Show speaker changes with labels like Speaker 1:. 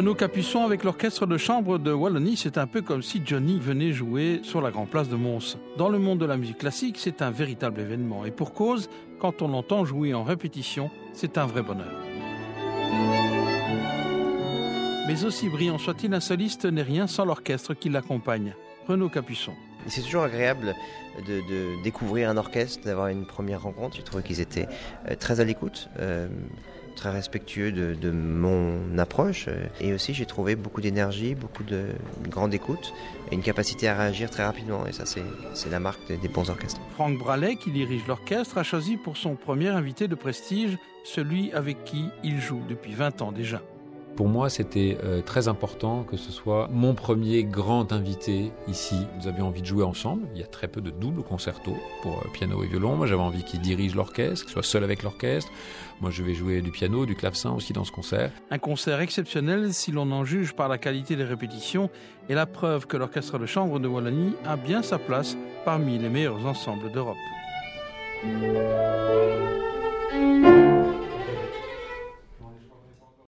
Speaker 1: Renaud Capuçon avec l'orchestre de chambre de Wallonie, c'est un peu comme si Johnny venait jouer sur la Grand Place de Mons. Dans le monde de la musique classique, c'est un véritable événement. Et pour cause, quand on l'entend jouer en répétition, c'est un vrai bonheur. Mais aussi brillant soit-il, un soliste n'est rien sans l'orchestre qui l'accompagne. Renaud Capuçon.
Speaker 2: C'est toujours agréable de, découvrir un orchestre, d'avoir une première rencontre. J'ai trouvé qu'ils étaient euh, très à l'écoute. Euh, très respectueux de, mon approche. Et aussi, j'ai trouvé beaucoup d'énergie, beaucoup de grande écoute et une capacité à réagir très rapidement. Et ça, c'est la marque des, bons orchestres.
Speaker 1: Franck Bralet, qui dirige l'orchestre, a choisi pour son premier invité de prestige celui avec qui il joue depuis 20 ans déjà.
Speaker 3: Pour moi, c'était euh, très important que ce soit mon premier grand invité ici. Nous avions envie de jouer ensemble. Il y a très peu de doubles concertos pour euh, piano et violon. Moi, j'avais envie qu'il dirige l'orchestre, qu'il soit seul avec l'orchestre. Moi, je vais jouer du piano, du clavecin aussi dans ce concert.
Speaker 1: Un concert exceptionnel si l'on en juge par la qualité des répétitions et la preuve que l'orchestre de chambre de Wallonie a bien sa place parmi les meilleurs ensembles d'Europe.